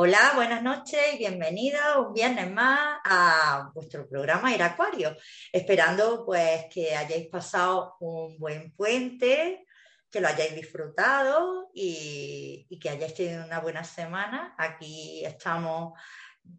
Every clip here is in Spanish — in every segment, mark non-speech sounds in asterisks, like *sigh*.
Hola, buenas noches y bienvenida un viernes más a vuestro programa Ir Acuario. Esperando pues que hayáis pasado un buen puente, que lo hayáis disfrutado y que hayáis tenido una buena semana. Aquí estamos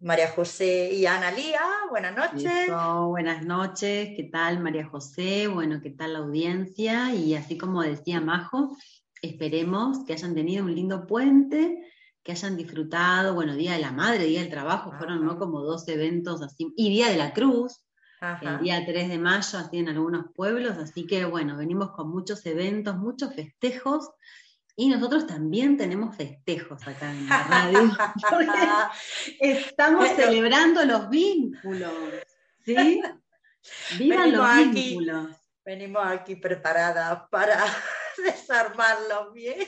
María José y Ana Lía. Buenas noches. Eso, buenas noches, ¿qué tal María José? Bueno, ¿qué tal la audiencia? Y así como decía Majo, esperemos que hayan tenido un lindo puente, que hayan disfrutado, bueno, Día de la Madre, Día del Trabajo, fueron ¿no? como dos eventos así, y Día de la Cruz, Ajá. el día 3 de mayo, así en algunos pueblos, así que bueno, venimos con muchos eventos, muchos festejos, y nosotros también tenemos festejos acá en la radio, *laughs* estamos celebrando los vínculos, ¿sí? *laughs* Vivan los aquí. vínculos. Venimos aquí preparadas para *laughs* desarmarlos bien.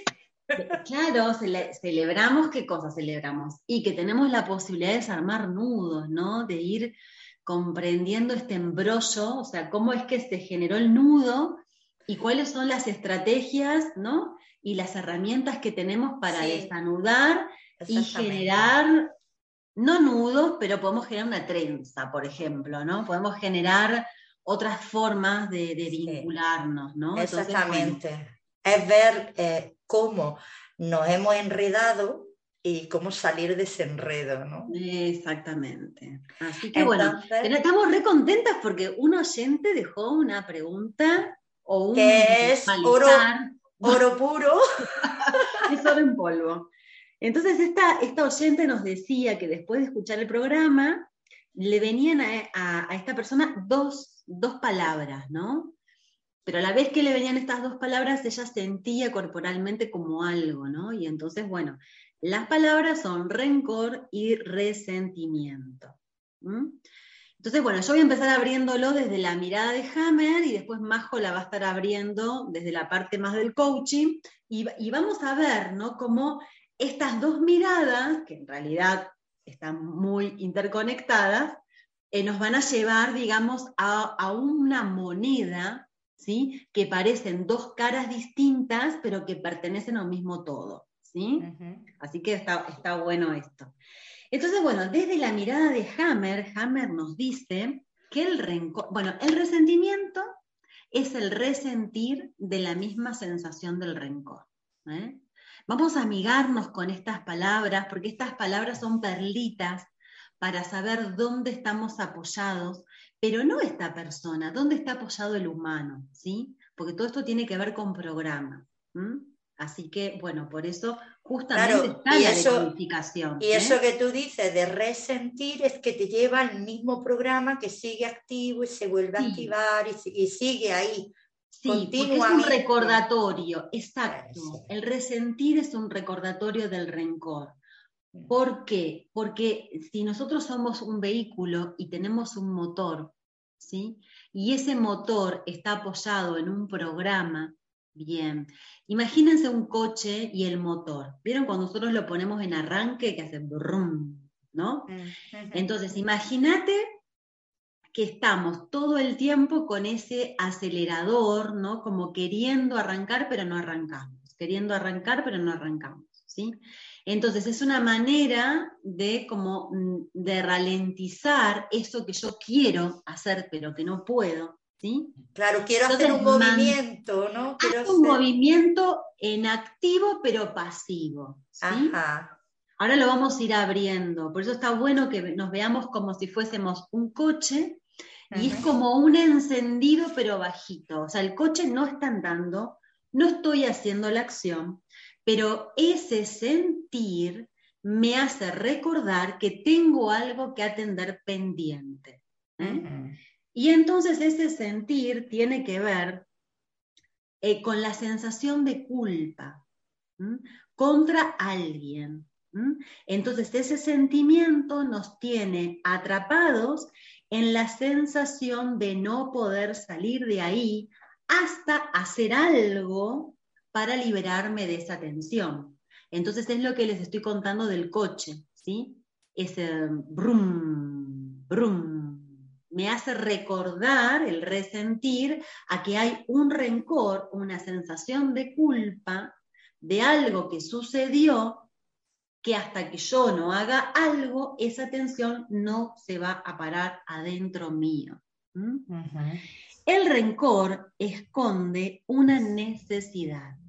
Claro, cele- celebramos qué cosa celebramos y que tenemos la posibilidad de desarmar nudos, ¿no? De ir comprendiendo este embrollo, o sea, cómo es que se generó el nudo y cuáles son las estrategias, ¿no? Y las herramientas que tenemos para Sí. desanudar y generar, no nudos, pero podemos generar una trenza, por ejemplo, ¿no? Podemos generar otras formas de, vincularnos, ¿no? Entonces, bueno, Exactamente. Es ver eh, cómo nos hemos enredado y cómo salir de ese enredo, ¿no? Exactamente. Así que bueno, Entonces, estamos re contentas porque un oyente dejó una pregunta o un Que es oro- oro *laughs* puro. es oro en polvo. Entonces esta, esta oyente nos decía que después de escuchar el programa, le venían a, a- a esta persona dos, dos palabras, ¿no? Pero a la vez que le venían estas dos palabras, ella sentía corporalmente como algo, ¿no? Y entonces, bueno, las palabras son rencor y resentimiento. Entonces, bueno, yo voy a empezar abriéndolo desde la mirada de Hammer y después Majo la va a estar abriendo desde la parte más del coaching y, va- y vamos a ver, ¿no? Cómo estas dos miradas, que en realidad están muy interconectadas, eh, nos van a llevar, digamos, a, a una moneda, ¿sí? Que parecen dos caras distintas, pero que pertenecen a un mismo todo, ¿sí? Así que está, está bueno esto. Entonces, bueno, desde la mirada de Hammer, Hammer nos dice que el rencor, bueno, el resentimiento es el resentir de la misma sensación del rencor. ¿eh? Vamos a amigarnos con estas palabras, porque estas palabras son perlitas para saber dónde estamos apoyados, pero no esta persona, dónde está apoyado el humano, ¿sí? Porque todo esto tiene que ver con programa. Así que, bueno, por eso justamente Claro, está y la eso- decodificación. Y ¿eh? eso que tú dices de resentir es que te lleva al mismo programa que sigue activo y se vuelve a activar y, si- y sigue ahí. Sí, porque es un recordatorio, exacto. El resentir es un recordatorio del rencor. ¿Por qué? Porque si nosotros somos un vehículo y tenemos un motor, ¿sí? Y ese motor está apoyado en un programa, bien. Imagínense un coche y el motor. ¿Vieron cuando nosotros lo ponemos en arranque que hace brum, ¿no? Entonces, imagínate que estamos todo el tiempo con ese acelerador, ¿no? Como queriendo arrancar, pero no arrancamos. Queriendo arrancar, pero no arrancamos, ¿sí? Entonces, es una manera de como mm, de ralentizar eso que yo quiero hacer, pero que no puedo, ¿sí? Claro, quiero hacer un movimiento, ¿no? Quiero Haz un hacer- movimiento en activo, pero pasivo, ¿sí? Ajá. Ahora lo vamos a ir abriendo, por eso está bueno que nos veamos como si fuésemos un coche y es como un encendido pero bajito. O sea, el coche no está andando, no estoy haciendo la acción, pero ese sentir me hace recordar que tengo algo que atender pendiente. ¿eh? Y entonces ese sentir tiene que ver eh, con la sensación de culpa contra alguien. Entonces ese sentimiento nos tiene atrapados en la sensación de no poder salir de ahí hasta hacer algo para liberarme de esa tensión. Entonces es lo que les estoy contando del coche, ¿sí? Ese brum, brum, me hace recordar el resentir a que hay un rencor, una sensación de culpa de algo que sucedió que hasta que yo no haga algo, esa tensión no se va a parar adentro mío. El rencor esconde una necesidad.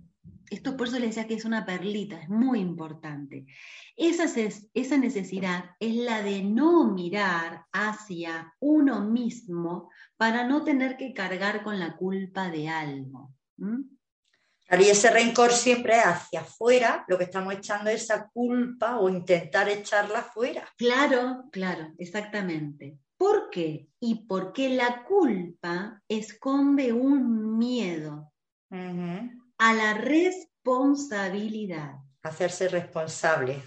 Esto por eso les decía que es una perlita, es muy importante. Esa, esa necesidad es la de no mirar hacia uno mismo para no tener que cargar con la culpa de algo. ¿m? Claro, y ese rencor siempre es hacia afuera, lo que estamos echando es esa culpa o intentar echarla afuera. Claro, claro, exactamente. ¿Por qué? Y porque la culpa esconde un miedo. A la responsabilidad. Hacerse responsable.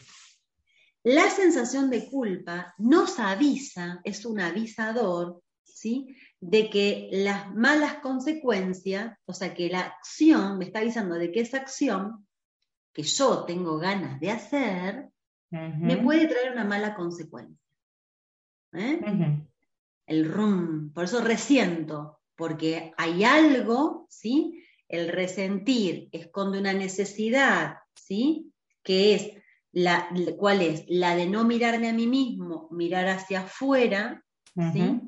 La sensación de culpa nos avisa, es un avisador, ¿sí? De que las malas consecuencias, o sea, que la acción, me está avisando de que esa acción que yo tengo ganas de hacer, me puede traer una mala consecuencia. ¿eh? El rum, por eso resiento, porque hay algo, ¿sí? El resentir esconde una necesidad, ¿sí? Que es la, ¿cuál es? La de no mirarme a mí mismo, mirar hacia afuera, ¿sí?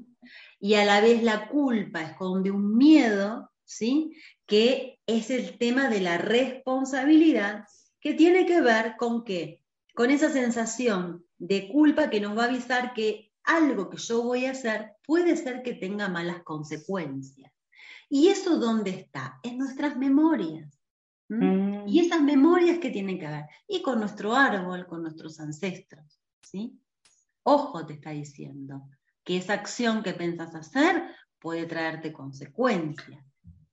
Y a la vez la culpa esconde un miedo, ¿sí? Que es el tema de la responsabilidad, que tiene que ver con qué? Con esa sensación de culpa que nos va a avisar que algo que yo voy a hacer puede ser que tenga malas consecuencias. ¿Y eso dónde está? En nuestras memorias. ¿m? Mm. Y esas memorias que tienen que ver, y con nuestro árbol, con nuestros ancestros, ¿sí? Ojo te está diciendo que esa acción que pensás hacer puede traerte consecuencias.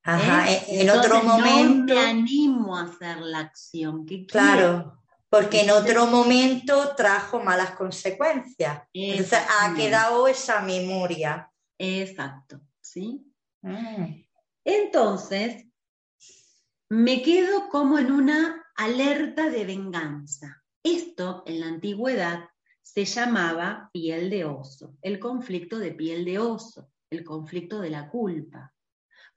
Ajá, ¿eh? en, en otro momento, No me animo a hacer la acción que quiero. claro, porque en otro momento trajo malas consecuencias. Entonces ha quedado esa memoria. Exacto, ¿sí? Mm. Entonces, me quedo como en una alerta de venganza. Esto en la antigüedad se llamaba piel de oso, el conflicto de piel de oso, el conflicto de la culpa.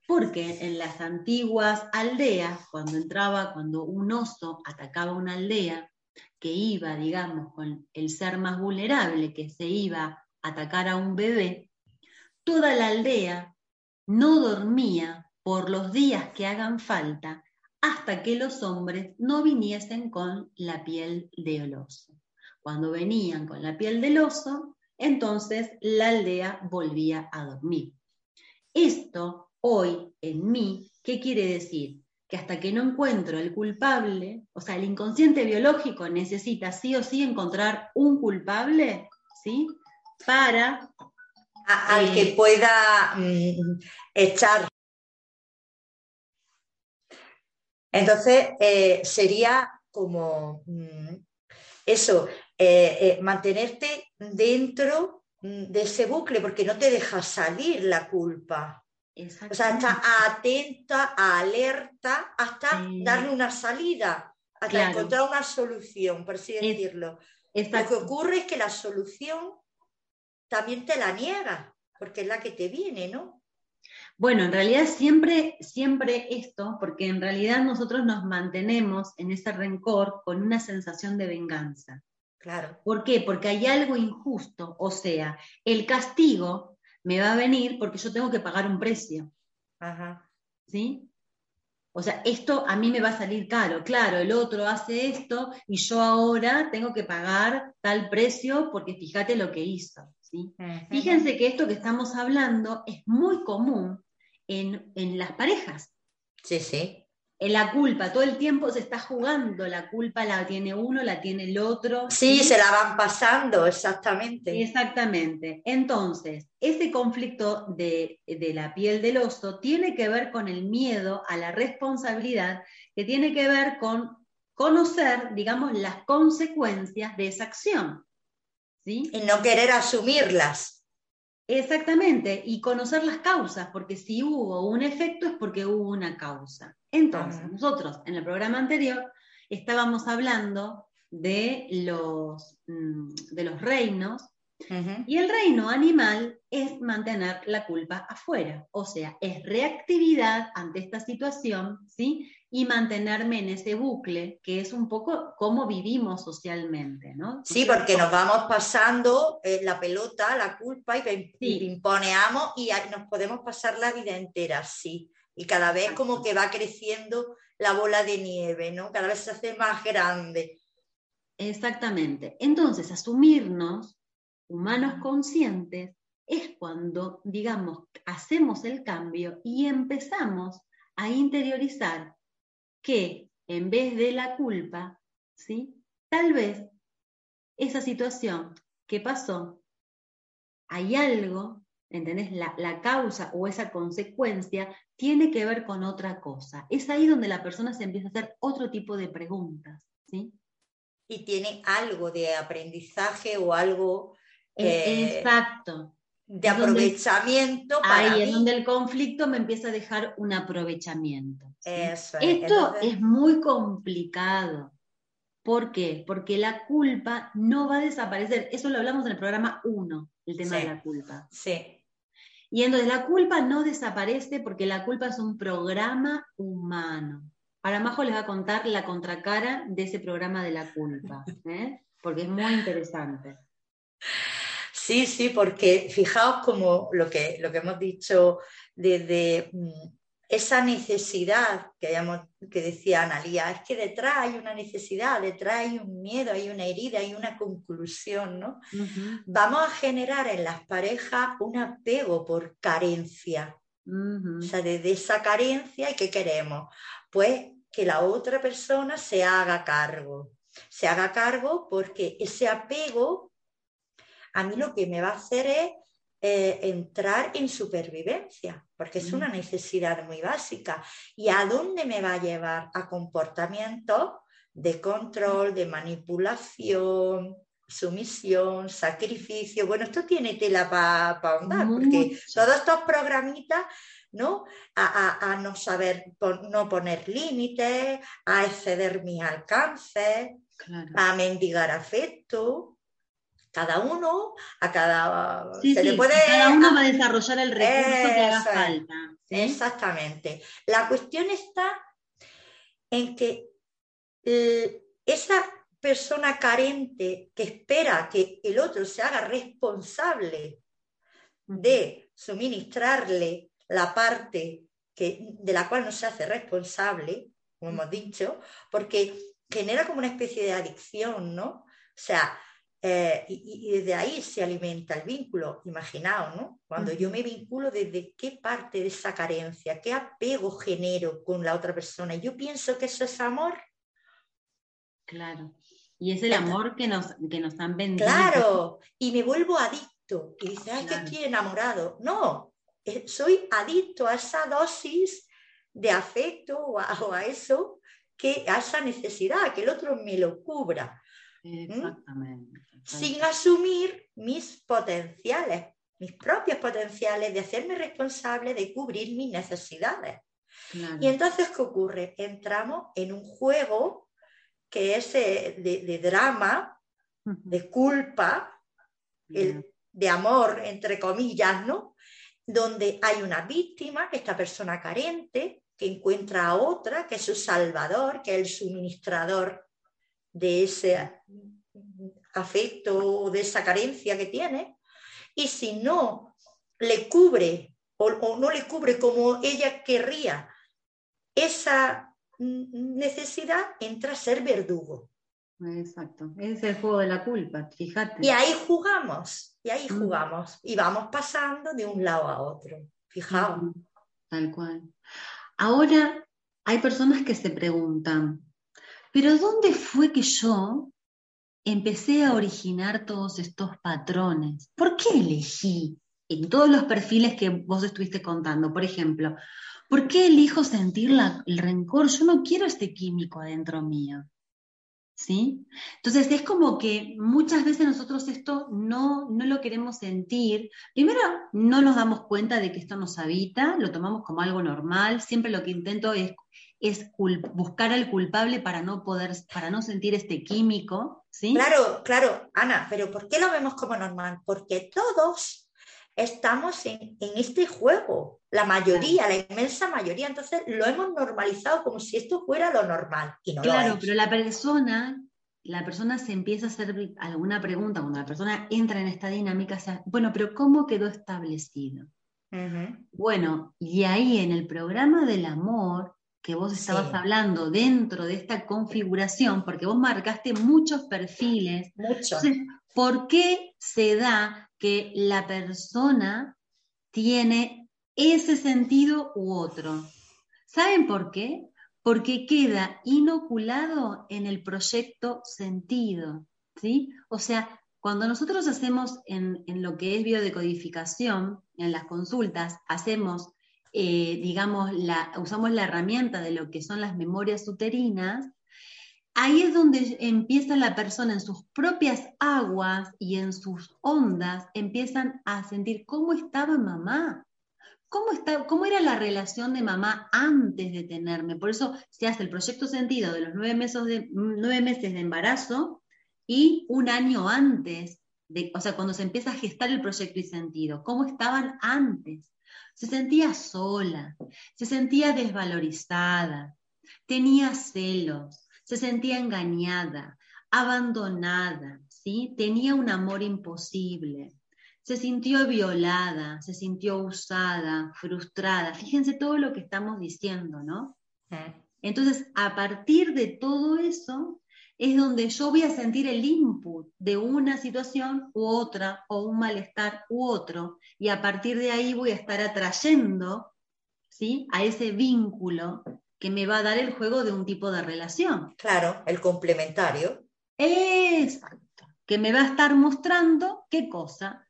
Porque en las antiguas aldeas, cuando entraba, cuando un oso atacaba una aldea, que iba, digamos, con el ser más vulnerable, que se iba a atacar a un bebé, toda la aldea no dormía por los días que hagan falta hasta que los hombres no viniesen con la piel del oso. Cuando venían con la piel del oso, entonces la aldea volvía a dormir. Esto hoy en mí, ¿qué quiere decir? Que hasta que no encuentro el culpable, o sea, el inconsciente biológico necesita sí o sí encontrar un culpable, ¿sí? Para A- al Eh, que pueda mm, echar. Entonces, eh, sería como mm, eso, eh, eh, mantenerte dentro mm, de ese bucle, porque no te deja salir la culpa. O sea, está atenta, alerta, hasta Sí. darle una salida, hasta Claro. encontrar una solución, por así decirlo. Lo que ocurre es que la solución también te la niega, porque es la que te viene, ¿no? Bueno, en realidad siempre, siempre esto, porque en realidad nosotros nos mantenemos en ese rencor con una sensación de venganza. Claro. ¿Por qué? Porque hay algo injusto, o sea, el castigo me va a venir porque yo tengo que pagar un precio, Ajá. ¿sí? O sea, esto a mí me va a salir caro, claro, el otro hace esto y yo ahora tengo que pagar tal precio porque fíjate lo que hizo, ¿sí? Fíjense que esto que estamos hablando es muy común en, en las parejas. Sí, sí. En la culpa, todo el tiempo se está jugando, la culpa la tiene uno, la tiene el otro. Sí, se la van pasando, exactamente. Exactamente. Entonces, ese conflicto de, de, la piel del oso tiene que ver con el miedo a la responsabilidad, que tiene que ver con conocer, digamos, las consecuencias de esa acción. ¿Sí? Y no querer asumirlas. Exactamente, y conocer las causas, porque si hubo un efecto es porque hubo una causa. Entonces, nosotros en el programa anterior estábamos hablando de los, mm, de los reinos, y el reino animal es mantener la culpa afuera, o sea, es reactividad ante esta situación, ¿sí? Y mantenerme en ese bucle, que es un poco cómo vivimos socialmente, ¿no? Sí, porque nos vamos pasando eh, la pelota, la culpa y, imponeamos y nos podemos pasar la vida entera, sí. Y cada vez como que va creciendo la bola de nieve, ¿no? Cada vez se hace más grande. Exactamente. Entonces, asumirnos humanos conscientes es cuando, digamos, hacemos el cambio y empezamos a interiorizar que en vez de la culpa, ¿sí? Tal vez esa situación que pasó, hay algo, ¿entendés? La, la, causa o esa consecuencia tiene que ver con otra cosa. Es ahí donde la persona se empieza a hacer otro tipo de preguntas, ¿sí? Y tiene algo de aprendizaje o algo... Exacto de aprovechamiento. ahí es donde el conflicto me empieza a dejar un aprovechamiento. Eso Esto es muy complicado. ¿Por qué? Porque la culpa no va a desaparecer. Eso lo hablamos en el programa 1, el tema de la culpa. Sí. Y entonces la culpa no desaparece porque la culpa es un programa humano. Ahora Majo les va a contar la contracara de ese programa de la culpa, *laughs* ¿eh? porque es muy interesante. Sí, sí, porque fijaos como lo que, lo que hemos dicho desde mm, esa necesidad que, que decía Analía, es que detrás hay una necesidad, detrás hay un miedo, hay una herida, hay una conclusión, ¿no? Vamos a generar en las parejas un apego por carencia. O sea, desde esa carencia, ¿y qué queremos? Pues que la otra persona se haga cargo. Se haga cargo porque ese apego a mí lo que me va a hacer es eh, entrar en supervivencia, porque es una mm. necesidad muy básica. ¿Y a dónde me va a llevar? A comportamientos de control, de manipulación, sumisión, sacrificio. Bueno, esto tiene tela para pa ahondar, porque todos estos programitas, ¿no? A, no saber, no poner límites, a exceder mis alcances, a mendigar afecto, cada uno, a cada... se le puede, cada uno va a desarrollar el recurso que haga falta. Exactamente. La cuestión está en que eh, esa persona carente que espera que el otro se haga responsable de suministrarle la parte que, de la cual no se hace responsable, como hemos dicho, porque genera como una especie de adicción, ¿no? O sea, eh, y, desde ahí se alimenta el vínculo, imaginaos, ¿no? Cuando yo me vinculo, ¿desde qué parte de esa carencia, qué apego genero con la otra persona? Yo pienso que eso es amor. Claro. Y es el amor que nos, que nos han vendido. Claro, y me vuelvo adicto. Y dice, ay, que estoy enamorado. No, eh, soy adicto a esa dosis de afecto o a, eso, que, a esa necesidad, que el otro me lo cubra. Exactamente sin asumir mis potenciales, mis propios potenciales de hacerme responsable de cubrir mis necesidades. Y entonces, ¿qué ocurre? Entramos en un juego que es eh, de, drama, de culpa, de amor, entre comillas, ¿no? Donde hay una víctima, esta persona carente, que encuentra a otra, que es su salvador, que es el suministrador de ese afecto o de esa carencia que tiene, y si no le cubre o, no le cubre como ella querría esa necesidad, entra a ser verdugo. Exacto, es el juego de la culpa, fíjate. Y ahí jugamos, y ahí mm. jugamos, y vamos pasando de un lado a otro, fijaos. Tal cual. Ahora, hay personas que se preguntan, pero ¿dónde fue que yo empecé a originar todos estos patrones? ¿Por qué elegí en todos los perfiles que vos estuviste contando? Por ejemplo, ¿por qué elijo sentir el rencor? Yo no quiero este químico adentro mío. ¿Sí? Entonces es como que muchas veces nosotros esto no, no lo queremos sentir. Primero, no nos damos cuenta de que esto nos habita, lo tomamos como algo normal. Siempre lo que intento es, es buscar al culpable para no poder, para no sentir este químico. ¿sí? Claro, claro, Ana, pero ¿por qué lo vemos como normal? Porque todos estamos en, este juego, la mayoría, la inmensa mayoría, entonces lo hemos normalizado como si esto fuera lo normal. Y no claro, pero la persona, la persona se empieza a hacer alguna pregunta, cuando la persona entra en esta dinámica, bueno, pero ¿cómo quedó establecido? Bueno, y ahí en el programa del amor que vos estabas hablando dentro de esta configuración, porque vos marcaste muchos perfiles. Muchos. ¿Por qué se da que la persona tiene ese sentido u otro. ¿Saben por qué? Porque queda inoculado en el proyecto sentido. ¿sí? O sea, cuando nosotros hacemos en, lo que es biodecodificación, en las consultas, hacemos, eh, digamos, la, usamos la herramienta de lo que son las memorias uterinas, ahí es donde empieza la persona en sus propias aguas y en sus ondas, empiezan a sentir cómo estaba mamá, cómo, está, cómo era la relación de mamá antes de tenerme. Por eso se hace el proyecto sentido de los nueve meses de, nueve meses de embarazo y un año antes, de, o sea, cuando se empieza a gestar el proyecto y sentido, cómo estaban antes. Se sentía sola, se sentía desvalorizada, tenía celos, se sentía engañada, abandonada, ¿sí? Tenía un amor imposible. Se sintió violada, se sintió usada, frustrada. Fíjense todo lo que estamos diciendo, ¿no? Entonces, a partir de todo eso, es donde yo voy a sentir el input de una situación u otra, o un malestar u otro, y a partir de ahí voy a estar atrayendo ¿sí? a ese vínculo que me va a dar el juego de un tipo de relación. Claro, el complementario. Exacto, que me va a estar mostrando qué cosa.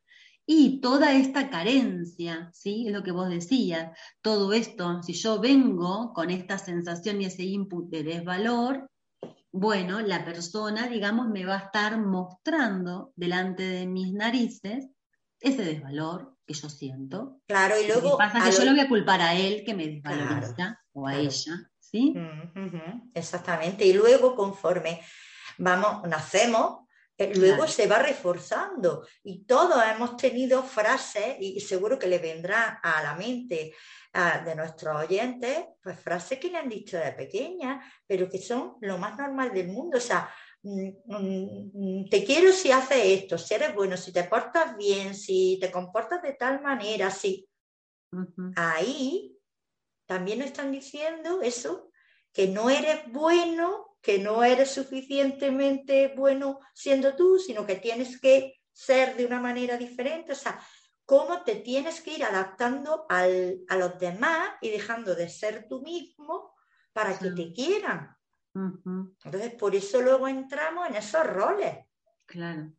Y toda esta carencia, ¿sí? Es lo que vos decías, todo esto, si yo vengo con esta sensación y ese input de desvalor, bueno, la persona, digamos, me va a estar mostrando delante de mis narices ese desvalor que yo siento. Claro, y luego... pasa que yo lo voy a culpar a él que me desvaloriza o a ella, ¿sí? exactamente. Y luego, conforme vamos, nacemos, eh, luego se va reforzando. Y todos hemos tenido frases, y seguro que le vendrá a la mente de nuestros oyentes, pues frases que le han dicho de pequeña, pero que son lo más normal del mundo. O sea, mm, mm, te quiero si haces esto, si eres bueno, si te portas bien, si te comportas de tal manera, si ahí también están diciendo eso, que no eres bueno, que no eres suficientemente bueno siendo tú, sino que tienes que ser de una manera diferente. O sea, cómo te tienes que ir adaptando al, a los demás y dejando de ser tú mismo para que te quieran. Entonces, por eso luego entramos en esos roles. Claro.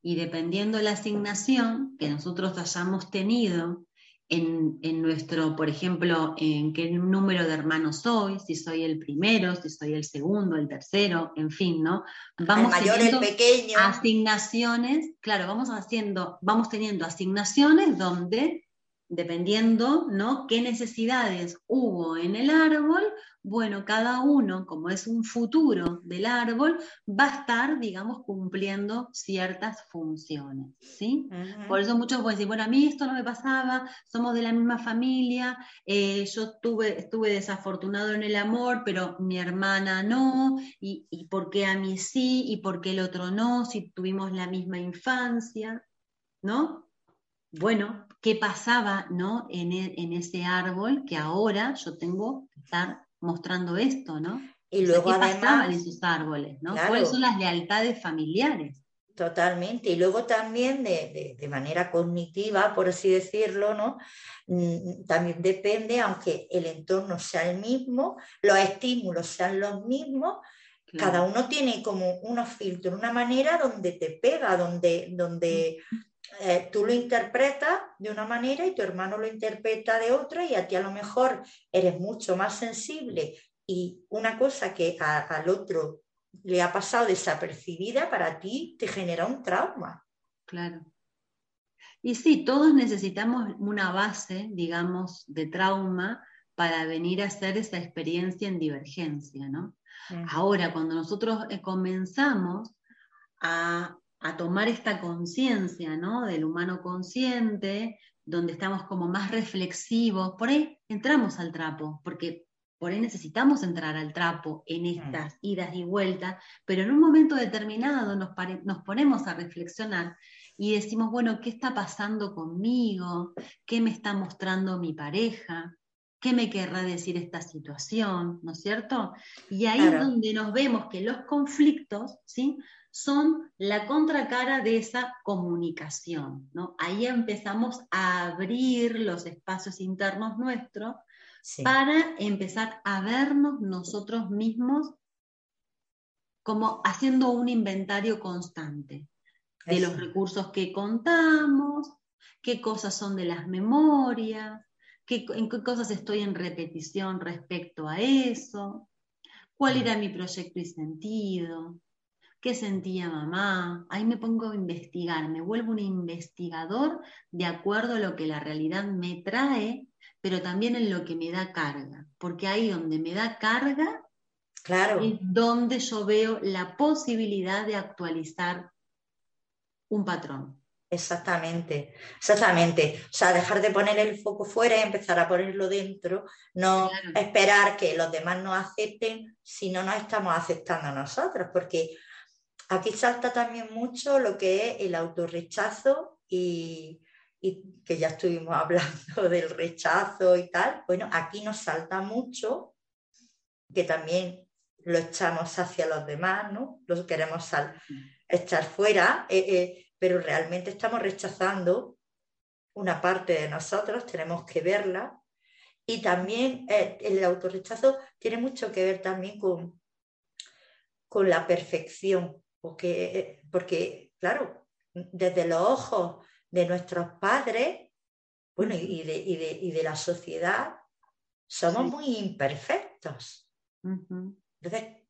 Y dependiendo de la asignación que nosotros hayamos tenido en, nuestro, por ejemplo, en qué número de hermanos soy, si soy el primero, si soy el segundo, el tercero, en fin, ¿no? Vamos el mayor, el pequeño. Asignaciones, claro, vamos haciendo, vamos teniendo asignaciones donde dependiendo, ¿no? qué necesidades hubo en el árbol, bueno, cada uno, como es un futuro del árbol, va a estar, digamos, cumpliendo ciertas funciones, ¿sí? Por eso muchos pueden decir, bueno, a mí esto no me pasaba, somos de la misma familia, eh, yo tuve, estuve desafortunado en el amor, pero mi hermana no, y, y por qué a mí sí, y por qué el otro no, si tuvimos la misma infancia, ¿no? Bueno, qué pasaba ¿no? E, en, ese árbol que ahora yo tengo que estar mostrando esto, ¿no? Y luego ¿Qué pasaba en esos árboles, ¿no? ¿Cuáles son las lealtades familiares? Totalmente. Y luego también de, manera cognitiva, por así decirlo, ¿no? Mm, también depende, aunque el entorno sea el mismo, los estímulos sean los mismos, cada uno tiene como unos filtros, una manera donde te pega, donde, donde eh, tú lo interpretas de una manera y tu hermano lo interpreta de otra y a ti a lo mejor eres mucho más sensible y una cosa que al otro le ha pasado desapercibida, para ti te genera un trauma. Claro. Y sí, todos necesitamos una base, digamos, de trauma para venir a hacer esa experiencia en divergencia, ¿no? Ahora, cuando nosotros eh, comenzamos a, a tomar esta conciencia, ¿no? Del humano consciente, donde estamos como más reflexivos, por ahí entramos al trapo, porque por ahí necesitamos entrar al trapo en estas idas y vueltas, pero en un momento determinado nos, nos ponemos a reflexionar y decimos, bueno, ¿qué está pasando conmigo? ¿Qué me está mostrando mi pareja? ¿Qué me querrá decir esta situación? ¿No es cierto? Y ahí es donde nos vemos que los conflictos, ¿sí? Son la contracara de esa comunicación, ¿no? Ahí empezamos a abrir los espacios internos nuestros para empezar a vernos nosotros mismos como haciendo un inventario constante de los recursos que contamos, qué cosas son de las memorias, qué, en qué cosas estoy en repetición respecto a eso, cuál era mi proyecto y sentido, qué sentía mamá. Ahí me pongo a investigar, me vuelvo un investigador de acuerdo a lo que la realidad me trae pero también en lo que me da carga, porque ahí donde me da carga claro. es donde yo veo la posibilidad de actualizar un patrón. Exactamente, exactamente. O sea, dejar de poner el foco fuera y empezar a ponerlo dentro, no esperar que los demás nos acepten si no nos estamos aceptando a nosotros, porque aquí salta también mucho lo que es el autorrechazo y, y que ya estuvimos *laughs* hablando del rechazo y tal, bueno, aquí nos salta mucho que también lo echamos hacia los demás, ¿no? Los queremos echar fuera, eh, eh, pero realmente estamos rechazando una parte de nosotros, tenemos que verla. Y también eh, el autorrechazo tiene mucho que ver también con, con la perfección, porque, porque, claro, desde los ojos de nuestros padres, bueno, y de, y de, la sociedad, somos muy imperfectos. Entonces,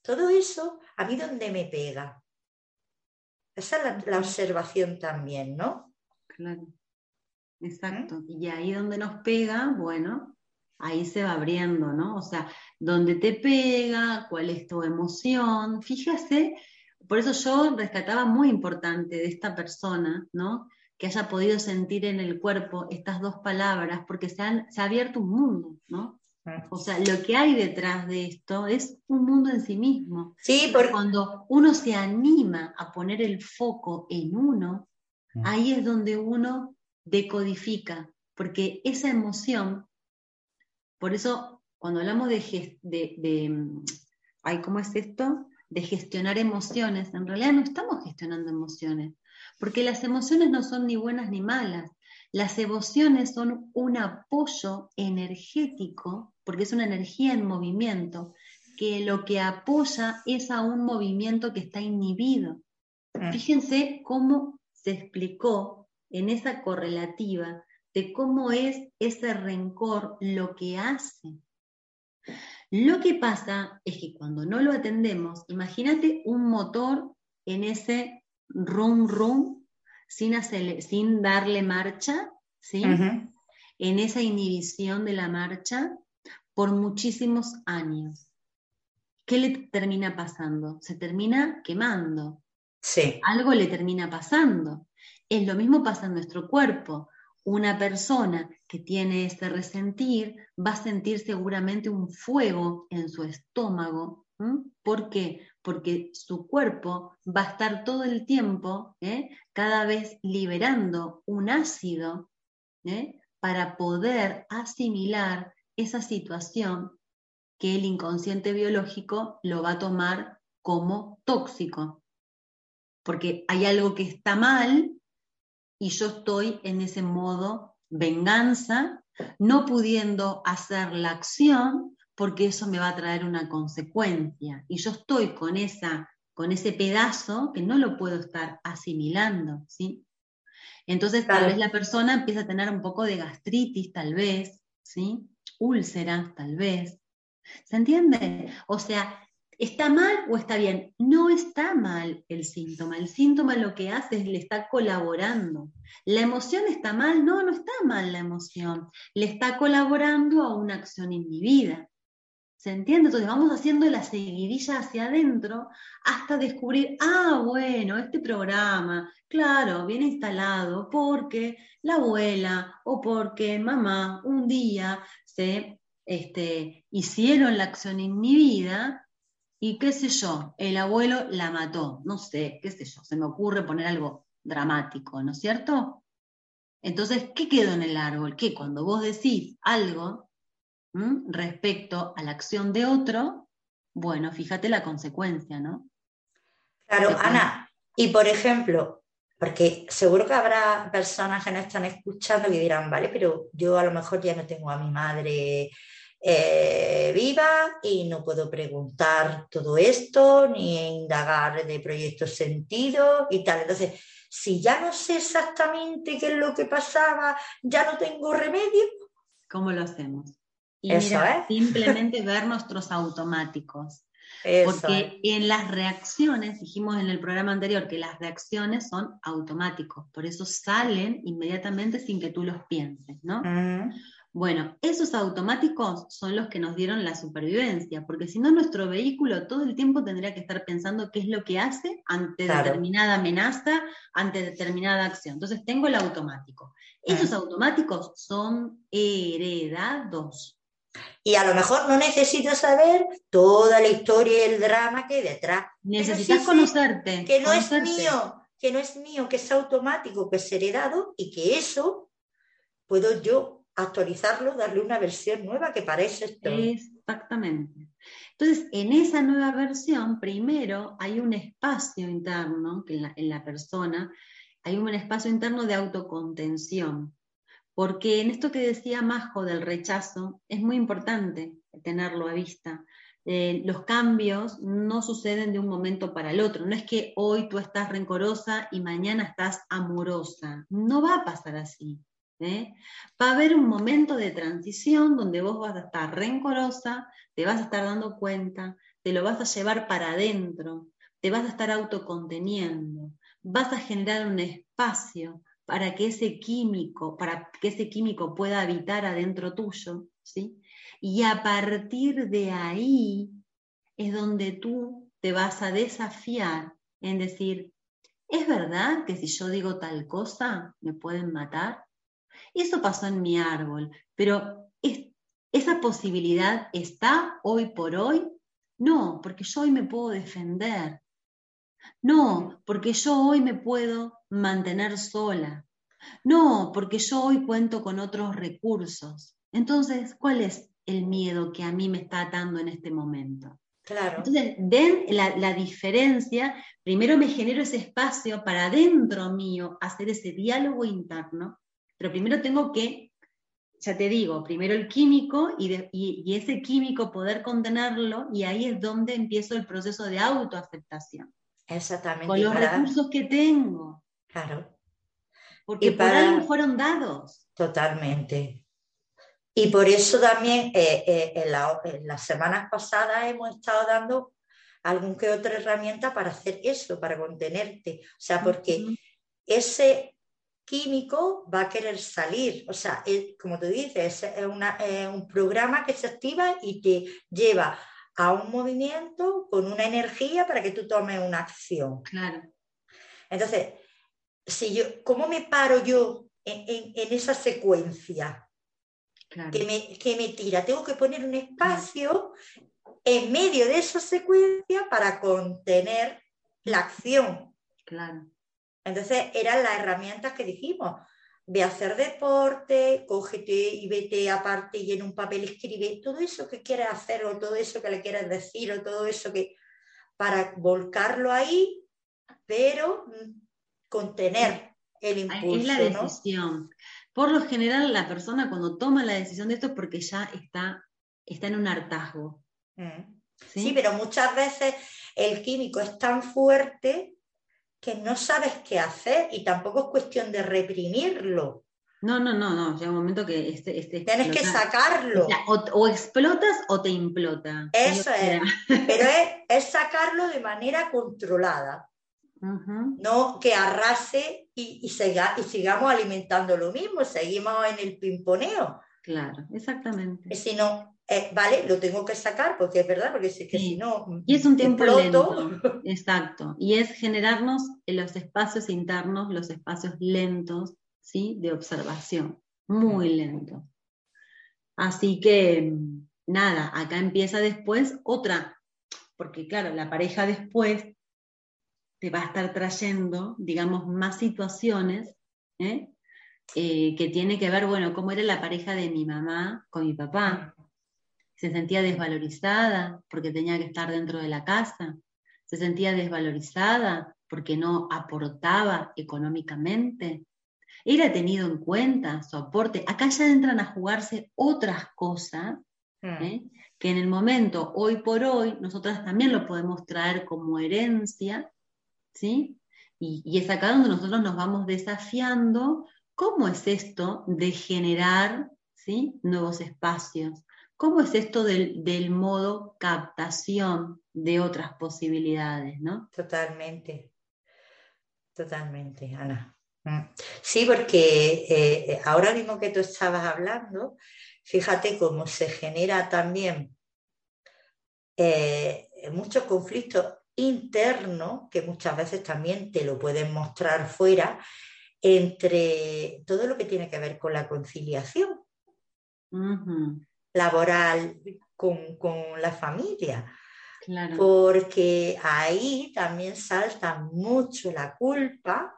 todo eso, ¿a mí dónde me pega? Esa es la, observación también, ¿no? Claro. Exacto. ¿Mm? Y ahí donde nos pega, bueno, ahí se va abriendo, ¿no? O sea, dónde te pega, cuál es tu emoción. Fíjese, por eso yo rescataba muy importante de esta persona, ¿no? que haya podido sentir en el cuerpo estas dos palabras, porque se, ha abierto un mundo, ¿no? O sea, lo que hay detrás de esto es un mundo en sí mismo. Sí, porque cuando uno se anima a poner el foco en uno, mm. ahí es donde uno decodifica, porque esa emoción, por eso cuando hablamos de, de, de ay, ¿cómo es esto? De gestionar emociones, en realidad no estamos gestionando emociones, porque las emociones no son ni buenas ni malas. Las emociones son un apoyo energético, porque es una energía en movimiento, que lo que apoya es a un movimiento que está inhibido. Mm. Fíjense cómo se explicó en esa correlativa de cómo es ese rencor lo que hace. Lo que pasa es que cuando no lo atendemos, imagínate un motor en ese rum rum, sin, sin darle marcha, ¿sí? En esa inhibición de la marcha por muchísimos años. ¿Qué le termina pasando? Se termina quemando. Sí. Algo le termina pasando. Es lo mismo pasa en nuestro cuerpo. Una persona que tiene este resentir va a sentir seguramente un fuego en su estómago. ¿Por qué? porque su cuerpo va a estar todo el tiempo ¿eh? cada vez liberando un ácido ¿eh? para poder asimilar esa situación que el inconsciente biológico lo va a tomar como tóxico. porque hay algo que está mal y yo estoy en ese modo venganza, no pudiendo hacer la acción porque eso me va a traer una consecuencia. Y yo estoy con, esa, con ese pedazo que no lo puedo estar asimilando, ¿sí? Entonces tal vez la persona empieza a tener un poco de gastritis, tal vez, ¿sí? Úlceras, tal vez. ¿Se entiende? O sea, ¿está mal o está bien? No está mal el síntoma. El síntoma lo que hace es le está colaborando. ¿La emoción está mal? No, no está mal la emoción. Le está colaborando a una acción individa. ¿Se entiende? Entonces vamos haciendo la seguidilla hacia adentro hasta descubrir, ah, bueno, este programa, claro, viene instalado porque la abuela o porque mamá un día se este, hicieron la acción inhibida y qué sé yo, el abuelo la mató, no sé, qué sé yo, se me ocurre poner algo dramático, ¿no es cierto? Entonces, ¿qué quedó en el árbol? Que cuando vos decís algo, respecto a la acción de otro, bueno, fíjate la consecuencia, ¿no? Claro, Ana, y por ejemplo, porque seguro que habrá personas que nos están escuchando y dirán, vale, pero yo a lo mejor ya no tengo a mi madre eh, viva y no puedo preguntar todo esto ni indagar de proyectos sentidos y tal. Entonces, si ya no sé exactamente qué es lo que pasaba, ya no tengo remedio. ¿Cómo lo hacemos? Y mira, simplemente *laughs* ver nuestros automáticos. Porque en las reacciones, dijimos en el programa anterior que las reacciones son automáticos, por eso salen inmediatamente sin que tú los pienses, ¿no? Bueno, esos automáticos son los que nos dieron la supervivencia, porque si no nuestro vehículo todo el tiempo tendría que estar pensando qué es lo que hace ante determinada amenaza, ante determinada acción. Entonces tengo el automático. Esos automáticos son heredados. Y a lo mejor no necesito saber toda la historia y el drama que hay detrás. Necesitas conocerte. Que no es mío, que no es mío, que es automático, que es heredado y que eso puedo yo actualizarlo, darle una versión nueva que parece esto. Exactamente. Entonces, en esa nueva versión, primero hay un espacio interno que en la persona, hay un espacio interno de autocontención. Porque en esto que decía Majo del rechazo, es muy importante tenerlo a vista. Eh, los cambios no suceden de un momento para el otro. No es que hoy tú estás rencorosa y mañana estás amorosa. No va a pasar así. ¿Eh? Va a haber un momento de transición donde vos vas a estar rencorosa, te vas a estar dando cuenta, te lo vas a llevar para adentro, te vas a estar autoconteniendo, vas a generar un espacio para que ese químico, para que ese químico pueda habitar adentro tuyo, ¿sí? Y a partir de ahí es donde tú te vas a desafiar en decir, ¿es verdad que si yo digo tal cosa me pueden matar? Eso pasó en mi árbol, pero ¿esa posibilidad está hoy por hoy? No, porque yo hoy me puedo defender. No, porque yo hoy me puedo mantener sola. No, porque yo hoy cuento con otros recursos. Entonces, ¿cuál es el miedo que a mí me está atando en este momento? Claro. Entonces, ven la, la, diferencia. Primero me genero ese espacio para dentro mío hacer ese diálogo interno, pero primero tengo que, ya te digo, primero el químico y, y ese químico poder contenerlo y ahí es donde empiezo el proceso de autoaceptación. Exactamente. Con los recursos que tengo. Claro. Porque para... por fueron dados. Totalmente. Y por eso también eh, eh, en, las semanas pasadas hemos estado dando algún que otra herramienta para hacer eso, para contenerte. O sea, porque ese químico va a querer salir. O sea, como tú dices, es, es un programa que se activa y te lleva a un movimiento con una energía para que tú tomes una acción. Claro. Entonces, si yo, ¿cómo me paro yo en, esa secuencia que, me, que, me, tira? Tengo que poner un espacio en medio de esa secuencia para contener la acción. Claro. Entonces eran las herramientas que dijimos. Ve a hacer deporte, cógete y vete aparte y en un papel escribe todo eso que quieras hacer o todo eso que le quieras decir o todo eso que para volcarlo ahí pero mm, contener el impulso. Es la decisión. Por lo general, la persona cuando toma la decisión de esto es porque ya está, está en un hartazgo. Mm. ¿Sí? pero muchas veces el químico es tan fuerte que no sabes qué hacer y tampoco es cuestión de reprimirlo. No, no, no, no, llega un momento que este, este Tienes que sacarlo. O, explotas o te implota. Eso es, *laughs* pero *laughs* es, sacarlo de manera controlada. No que arrase y, y, y sigamos alimentando lo mismo, seguimos en el pimponeo. Claro, exactamente. Y si no, eh, vale, lo tengo que sacar porque es verdad, porque si, que si no. Y es un tiempo lento. Exacto. Y es generarnos en los espacios internos, los espacios lentos, ¿sí? De observación. Muy lento. Así que, nada, acá empieza después otra. Porque, claro, la pareja después te va a estar trayendo, digamos, más situaciones ¿eh? Eh, que tiene que ver, bueno, cómo era la pareja de mi mamá con mi papá se sentía desvalorizada porque tenía que estar dentro de la casa, se sentía desvalorizada porque no aportaba económicamente. Era tenido en cuenta su aporte. Acá ya entran a jugarse otras cosas hmm. ¿eh? que en el momento, hoy por hoy, nosotras también lo podemos traer como herencia, ¿sí? Y, y es acá donde nosotros nos vamos desafiando cómo es esto de generar ¿sí? nuevos espacios, ¿Cómo es esto del, modo captación de otras posibilidades, no? Totalmente, totalmente, Ana. Mm. Sí, porque eh, ahora mismo que tú estabas hablando, fíjate cómo se genera también eh, muchos conflictos internos, que muchas veces también te lo pueden mostrar fuera, entre todo lo que tiene que ver con la conciliación laboral con, la familia. Porque ahí también salta mucho la culpa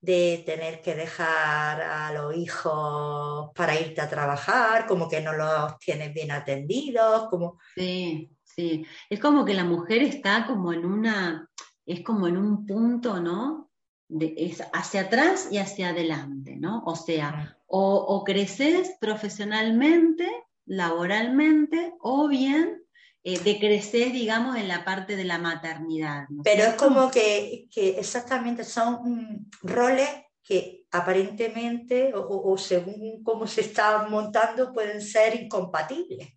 de tener que dejar a los hijos para irte a trabajar, como que no los tienes bien atendidos, como... Sí, sí. Es como que la mujer está como en una, es como en un punto, ¿no? es hacia atrás y hacia adelante, ¿no? O sea, o, creces profesionalmente, laboralmente, o bien eh, decreces, digamos, en la parte de la maternidad. Pero es como que, exactamente son roles que aparentemente o, según cómo se están montando pueden ser incompatibles.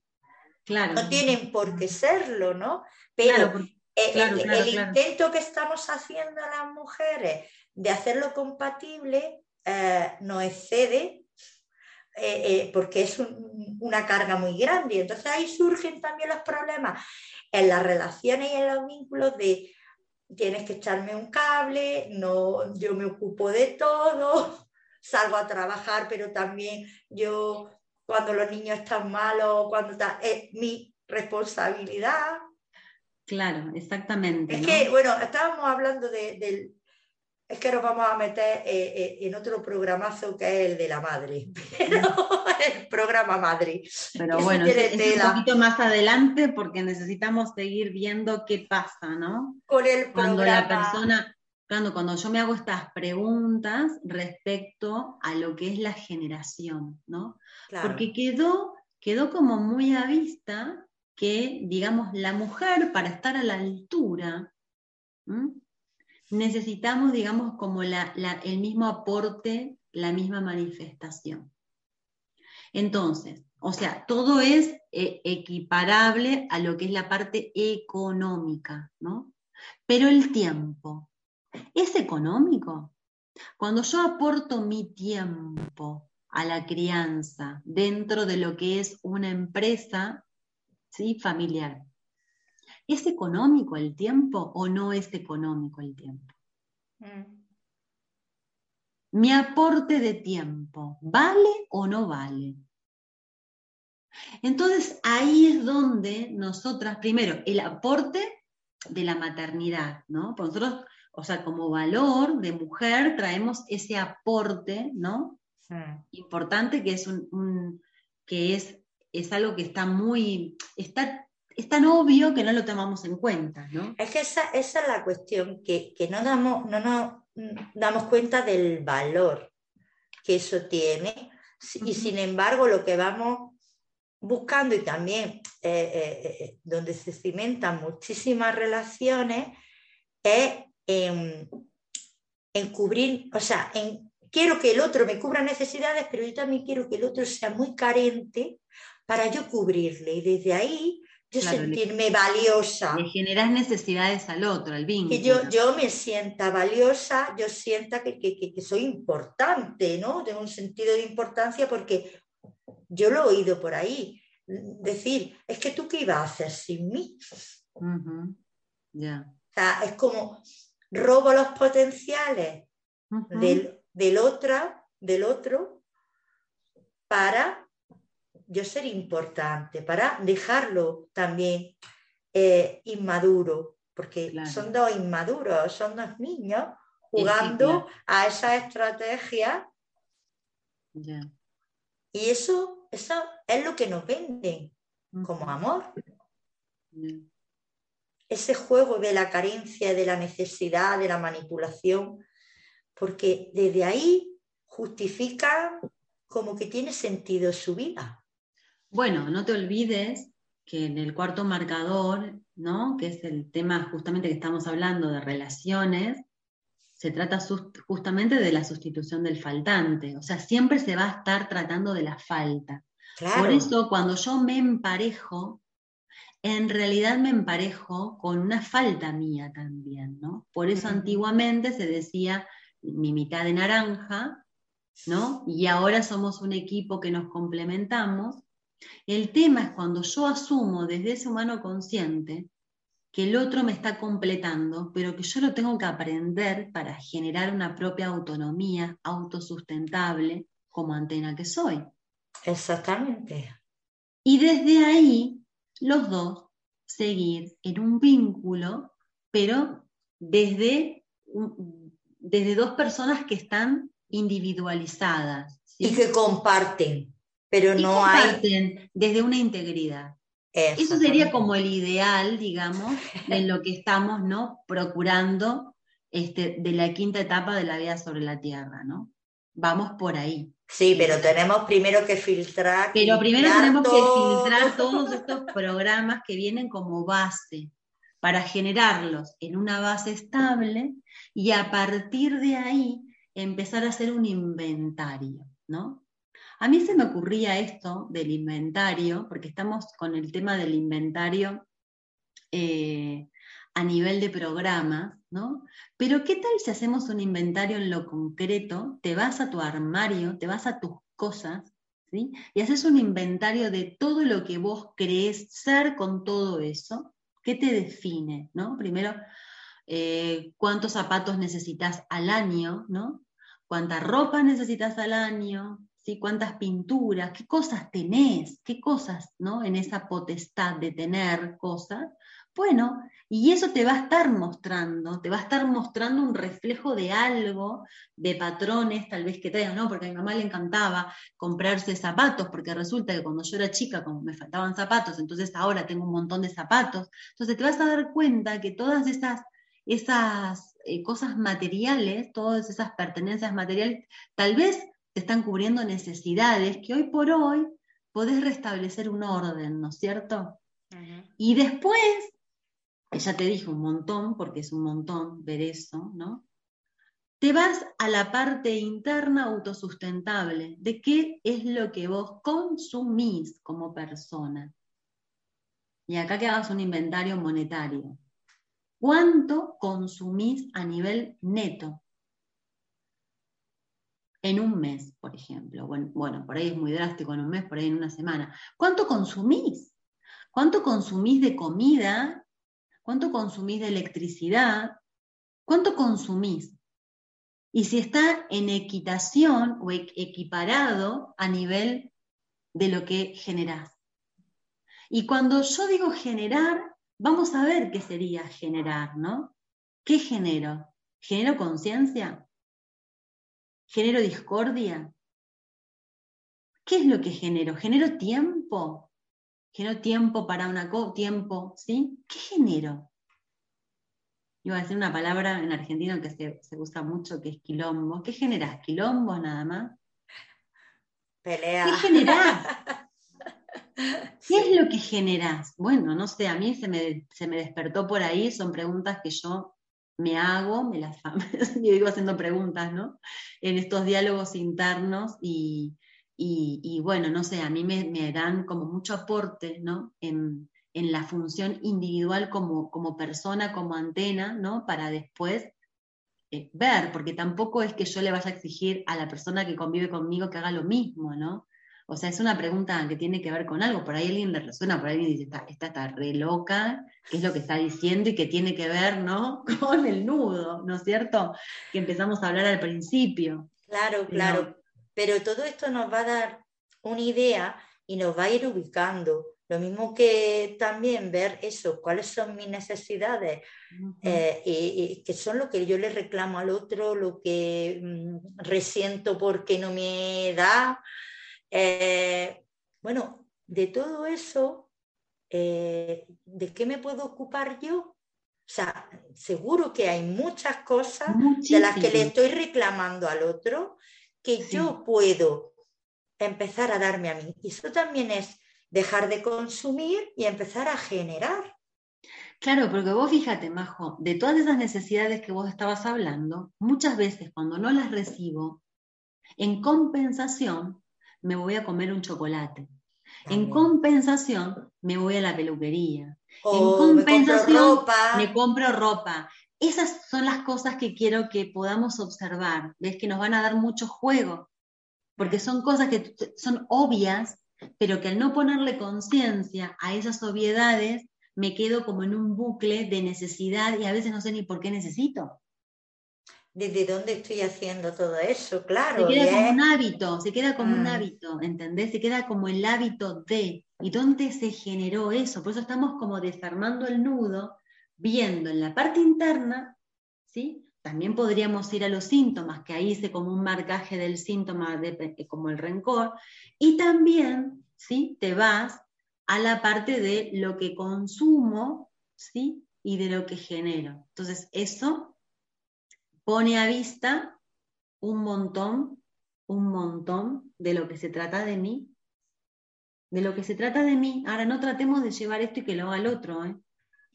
Claro. No tienen por qué serlo, ¿no? Pero el, intento que estamos haciendo las mujeres de hacerlo compatible eh, nos excede eh, eh, porque es una carga muy grande. Entonces ahí surgen también los problemas en las relaciones y en los vínculos de tienes que echarme un cable, no, yo me ocupo de todo, *laughs* salgo a trabajar, pero también yo cuando los niños están malos, cuando es mi responsabilidad. Claro, exactamente. Es que, bueno, estábamos hablando del, es que nos vamos a meter eh, eh, en otro programazo que es el de la madre, *laughs* el programa madre. Pero bueno, es, un poquito más adelante porque necesitamos seguir viendo qué pasa, ¿no? Con el Cuando la persona, cuando, cuando yo me hago estas preguntas respecto a lo que es la generación, ¿no? Porque quedó, quedó como muy a vista que, digamos, la mujer para estar a la altura, necesitamos, digamos, como el mismo aporte, la misma manifestación. Entonces, o sea, todo es eh, equiparable a lo que es la parte económica, ¿no? Pero el tiempo, ¿es económico? Cuando yo aporto mi tiempo a la crianza dentro de lo que es una empresa ¿sí? familiar, ¿Es económico el tiempo o no es económico el tiempo? Mm. Mi aporte de tiempo, ¿vale o no vale? Entonces ahí es donde nosotras, primero, el aporte de la maternidad, ¿no? nosotros, o sea, como valor de mujer, traemos ese aporte, ¿no? Importante que es un, que es, es algo que está muy, está es tan obvio que no lo tomamos en cuenta, ¿no? Es que esa, esa es la cuestión, que, que no, damos, no nos damos cuenta del valor que eso tiene. Y sin embargo lo que vamos buscando y también eh, eh, eh, donde se cimentan muchísimas relaciones es en, en cubrir, o sea, en quiero que el otro me cubra necesidades, pero yo también quiero que el otro sea muy carente para yo cubrirle. Y desde ahí yo Claro, le- sentirme valiosa. Le generás necesidades al otro, al vínculo. Que yo, yo me sienta valiosa, yo sienta que, que- que- que soy importante, ¿no? Tengo un sentido de importancia porque yo lo he oído por ahí. Decir, es que tú qué ibas a hacer sin mí. Ya. O sea, es como robo los potenciales del, del, otra, del otro para yo ser importante, para dejarlo también eh, inmaduro, porque Claro. son dos inmaduros, son dos niños sí, jugando claro. a esa estrategia y eso, eso es lo que nos venden como amor. ese juego de la carencia, de la necesidad, de la manipulación, porque desde ahí justifican como que tiene sentido su vida. Bueno, no te olvides que en el cuarto marcador, ¿no? Que es el tema justamente que estamos hablando de relaciones, se trata justamente de la sustitución del faltante. O sea, siempre se va a estar tratando de la falta. Claro, Por eso, cuando yo me emparejo, en realidad me emparejo con una falta mía también, ¿no? Por eso antiguamente se decía mi mitad de naranja, ¿no? Y ahora somos un equipo que nos complementamos. El tema es cuando yo asumo desde ese humano consciente que el otro me está completando, pero que yo lo tengo que aprender para generar una propia autonomía autosustentable como antena que soy. exactamente. Y desde ahí, los dos seguir en un vínculo, pero desde, desde dos personas que están individualizadas. ¿sí? Y que comparten, pero Y no hay... comparten desde una integridad. Eso sería como el ideal, digamos, en lo que estamos ¿no? procurando este, de la quinta etapa de la vida sobre la Tierra, ¿no? Vamos por ahí. Sí, pero tenemos primero que filtrar. Pero primero tenemos que filtrar *laughs* todos estos programas que vienen como base para generarlos en una base estable y a partir de ahí empezar a hacer un inventario, ¿no? A mí se me ocurría esto del inventario, porque estamos con el tema del inventario eh, a nivel de programas, ¿no? Pero ¿qué tal si hacemos un inventario en lo concreto? Te vas a tu armario, te vas a tus cosas, ¿sí? Y haces un inventario de todo lo que vos crees ser con todo eso. ¿Qué te define, no? Primero, eh, cuántos zapatos necesitas al año, ¿no? Cuánta ropa necesitas al año, ¿sí? Cuántas pinturas, qué cosas tenés, qué cosas, ¿no? En esa potestad de tener cosas. Bueno, y eso te va a estar mostrando, te va a estar mostrando un reflejo de algo, de patrones tal vez que traigan, ¿no? Porque a mi mamá le encantaba comprarse zapatos, porque resulta que cuando yo era chica, como me faltaban zapatos, entonces ahora tengo un montón de zapatos. Entonces te vas a dar cuenta que todas esas, esas eh, cosas materiales, todas esas pertenencias materiales, tal vez te están cubriendo necesidades que hoy por hoy podés restablecer un orden, ¿no es cierto? Y después, ya te dije un montón, porque es un montón ver eso, ¿no? Te vas a la parte interna autosustentable, de qué es lo que vos consumís como persona. Y acá que hagas un inventario monetario. ¿Cuánto consumís a nivel neto? En un mes, por ejemplo. Bueno, por ahí es muy drástico en un mes, por ahí en una semana. ¿Cuánto consumís? ¿Cuánto consumís de comida? ¿Cuánto consumís de electricidad? ¿Cuánto consumís? Y si está en equitación o equiparado a nivel de lo que generás. Y cuando yo digo generar, vamos a ver qué sería generar, ¿no? ¿Qué genero? ¿Genero conciencia? ¿Genero discordia? ¿Qué es lo que genero? ¿Genero tiempo? genero tiempo para una cosa, tiempo, ¿sí? ¿Qué genero? Iba a decir una palabra en argentino que se, se usa mucho, que es quilombo. ¿Qué generas? ¿Quilombo nada más? Pelea. ¿Qué generás? *laughs* ¿Qué es lo que generás? Bueno, no sé, a mí se me, se me despertó por ahí, son preguntas que yo me hago, me las *laughs* yo digo haciendo preguntas, ¿no? En estos diálogos internos y, y, y bueno, no sé, a mí me, me dan como mucho aporte, ¿no? En, en la función individual como, como persona, como antena, ¿no? Para después eh, ver, porque tampoco es que yo le vaya a exigir a la persona que convive conmigo que haga lo mismo, ¿no? O sea, es una pregunta que tiene que ver con algo. Por ahí alguien le resuena, por ahí alguien dice, esta, esta está re loca, qué es lo que está diciendo y que tiene que ver, ¿no? *laughs* Con el nudo, ¿no es cierto? Que empezamos a hablar al principio. Claro, claro. Pero todo esto nos va a dar una idea y nos va a ir ubicando. Lo mismo que también ver eso, cuáles son mis necesidades, Ujú. eh, y, y que son lo que yo le reclamo al otro, lo que mm, resiento porque no me da. Eh, bueno, de todo eso, eh, ¿de qué me puedo ocupar yo? O sea, seguro que hay muchas cosas de las que le estoy reclamando al otro que Sí. yo puedo empezar a darme a mí. Y eso también es dejar de consumir y empezar a generar. Claro, porque vos fíjate, Majo, de todas esas necesidades que vos estabas hablando, muchas veces cuando no las recibo, en compensación me voy a comer un chocolate. En compensación me voy a la peluquería. O en me compro compensación ropa. me compro ropa. Esas son las cosas que quiero que podamos observar. Ves que nos van a dar mucho juego, porque son cosas que son obvias, pero que al no ponerle conciencia a esas obviedades, me quedo como en un bucle de necesidad y a veces no sé ni por qué necesito. ¿Desde dónde estoy haciendo todo eso? Se Claro. y queda como es- un hábito, se queda como un Mm. hábito, ¿entendés? Se queda como el hábito de. ¿Y dónde se generó eso? Por eso estamos como desarmando el nudo, viendo en la parte interna, ¿sí? También podríamos ir a los síntomas, que ahí hice como un marcaje del síntoma de- eh, como el rencor, y también, ¿sí? Te vas a la parte de lo que consumo, ¿sí? Y de lo que genero. Entonces, eso pone a vista un montón, un montón de lo que se trata de mí. De lo que se trata de mí. Ahora no tratemos de llevar esto y que lo haga el otro, ¿eh?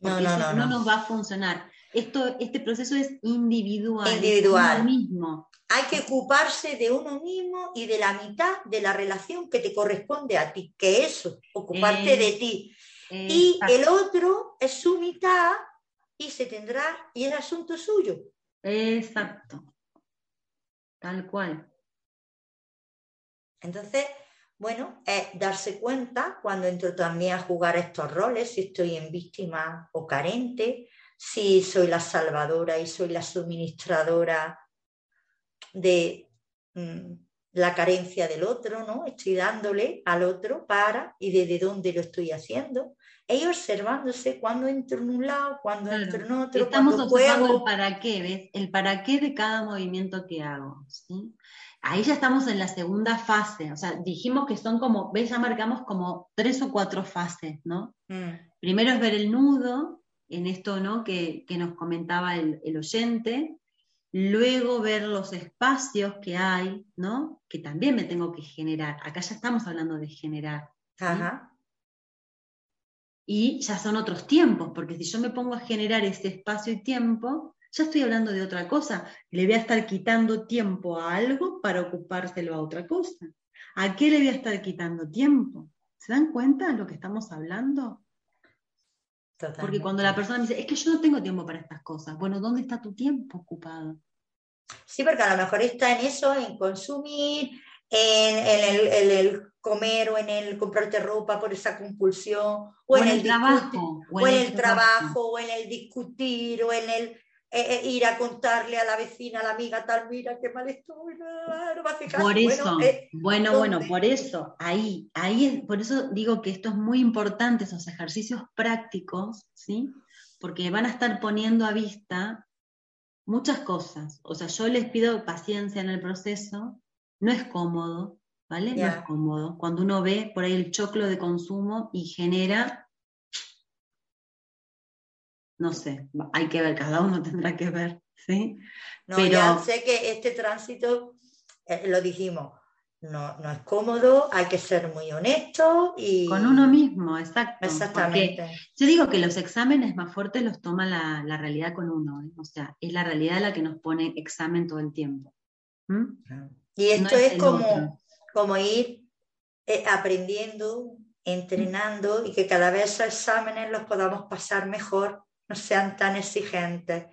No, Porque no, eso no, no, no. nos va a funcionar. Esto, este proceso es individual. es Individual. mismo. Hay que ocuparse de uno mismo y de la mitad de la relación que te corresponde a ti, que eso, ocuparte Eh, de ti. Y el otro es su mitad y se tendrá, y es asunto suyo. Exacto. Tal cual. Entonces, bueno, es darse cuenta cuando entro también a jugar estos roles, si estoy en víctima o carente, si soy la salvadora y soy la suministradora de mm, la carencia del otro, ¿no? Estoy dándole al otro para y desde dónde lo estoy haciendo. E observándose cuando entro en un lado, cuando Claro. entro en otro, Estamos cuando observando el para qué, ¿ves? El para qué de cada movimiento que hago, ¿sí? Ahí ya estamos en la segunda fase, o sea, dijimos que son como, ¿ves? Ya marcamos como tres o cuatro fases, ¿no? Mm, Primero es ver el nudo, en esto, ¿no? Que, que nos comentaba el, el oyente, luego ver los espacios que hay, ¿no? Que también me tengo que generar. Acá ya estamos hablando de generar. Ajá. Y ya son otros tiempos, porque si yo me pongo a generar ese espacio y tiempo, ya estoy hablando de otra cosa. Le voy a estar quitando tiempo a algo para ocupárselo a otra cosa. ¿A qué le voy a estar quitando tiempo? ¿Se dan cuenta de lo que estamos hablando? Porque Totalmente. cuando la persona me dice, es que yo no tengo tiempo para estas cosas, bueno, ¿dónde está tu tiempo ocupado? Sí, porque a lo mejor está en eso, en consumir, en, en el, en el comer o en el comprarte ropa por esa compulsión, o, en, el, discutir- trabajo. o en el trabajo, o en el discutir, o en el eh, eh, ir a contarle a la vecina, a la amiga, tal, mira qué mal estoy, no, no me hace caso. Por Bueno, eso, eh, bueno, bueno, por eso, ahí, ahí, es- por eso digo que esto es muy importante, esos ejercicios prácticos, ¿sí? Porque van a estar poniendo a vista muchas cosas. O sea, yo les pido paciencia en el proceso, no es cómodo, ¿vale? No es cómodo. Cuando uno ve por ahí el choclo de consumo y genera, no sé, hay que ver, cada uno *laughs* tendrá que ver, ¿sí? No, Pero- ya sé que este tránsito, eh, lo dijimos, no, no es cómodo, hay que ser muy honesto y... Con uno mismo, exacto. porque Exactamente. yo digo que los exámenes más fuertes los toma la, la realidad con uno, ¿eh? o sea, es la realidad la que nos pone examen todo el tiempo. ¿Mm? Y esto No es como, otro. como ir eh, aprendiendo, entrenando y que cada vez esos exámenes los podamos pasar mejor, no sean tan exigentes.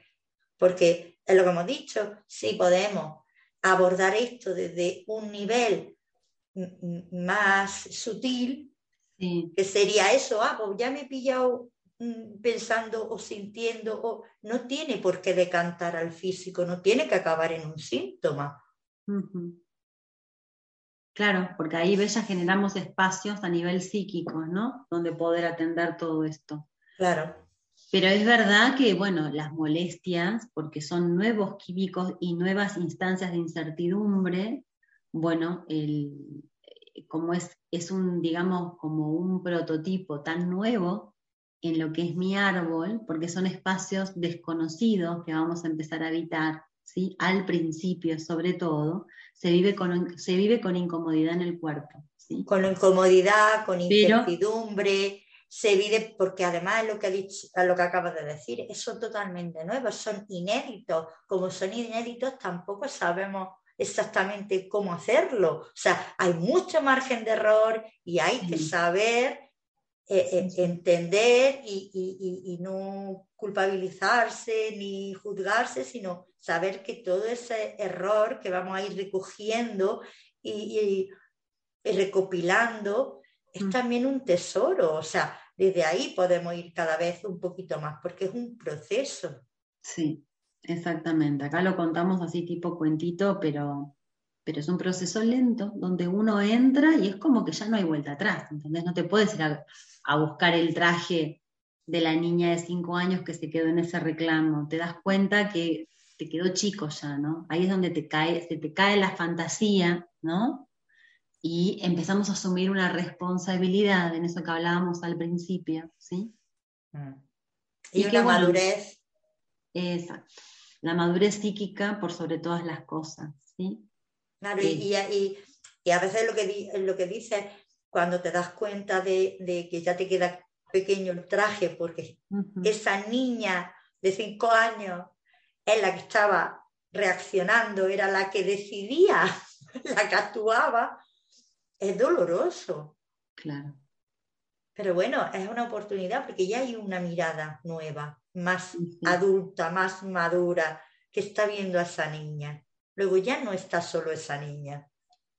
Porque es lo que hemos dicho, si podemos abordar esto desde un nivel más sutil, Sí, que sería eso, ah, pues ya me he pillado mm, pensando o sintiendo, o no tiene por qué decantar al físico, no tiene que acabar en un síntoma. Claro, porque ahí ves, ya generamos espacios a nivel psíquico, ¿no? Donde poder atender todo esto. Claro. Pero es verdad que, bueno, las molestias, porque son nuevos químicos y nuevas instancias de incertidumbre, bueno, el, eh, como es, es un, digamos, como un prototipo tan nuevo en lo que es mi árbol, porque son espacios desconocidos que vamos a empezar a habitar, ¿sí? Al principio, sobre todo, se vive con, se vive con incomodidad en el cuerpo, ¿sí? con incomodidad, con incertidumbre, se vive, porque además lo que, ha dicho- lo que acabas de decir, es- son totalmente nuevos, son inéditos. Como son inéditos, tampoco sabemos exactamente cómo hacerlo. O sea, hay mucho margen de error y hay que saber eh, eh, entender y, y- y- y no culpabilizarse ni juzgarse, sino saber que todo ese error que vamos a ir recogiendo y recopilando es Mm. también un tesoro. O sea, desde ahí podemos ir cada vez un poquito más, porque es un proceso. Sí, exactamente. Acá lo contamos así tipo cuentito, pero, pero es un proceso lento donde uno entra y es como que ya no hay vuelta atrás, ¿entendés? No te puedes ir a, a buscar el traje de la niña de cinco años que se quedó en ese reclamo. Te das cuenta que te quedó chico ya, ¿no? Ahí es donde te cae, se te cae la fantasía, ¿no? Y empezamos a asumir una responsabilidad en eso que hablábamos al principio, ¿sí? Y, Y una bueno, madurez. Exacto. La madurez psíquica por sobre todas las cosas, ¿sí? Claro, Sí. y, y- y- y a veces lo que, di- lo que dices, cuando te das cuenta de, de que ya te queda pequeño el traje, porque Ujú. esa niña de cinco años es la que estaba reaccionando, era la que decidía, *laughs* la que actuaba, es doloroso. Claro. Pero bueno, es una oportunidad porque ya hay una mirada nueva, más adulta, más madura, que está viendo a esa niña. Luego ya no está solo esa niña.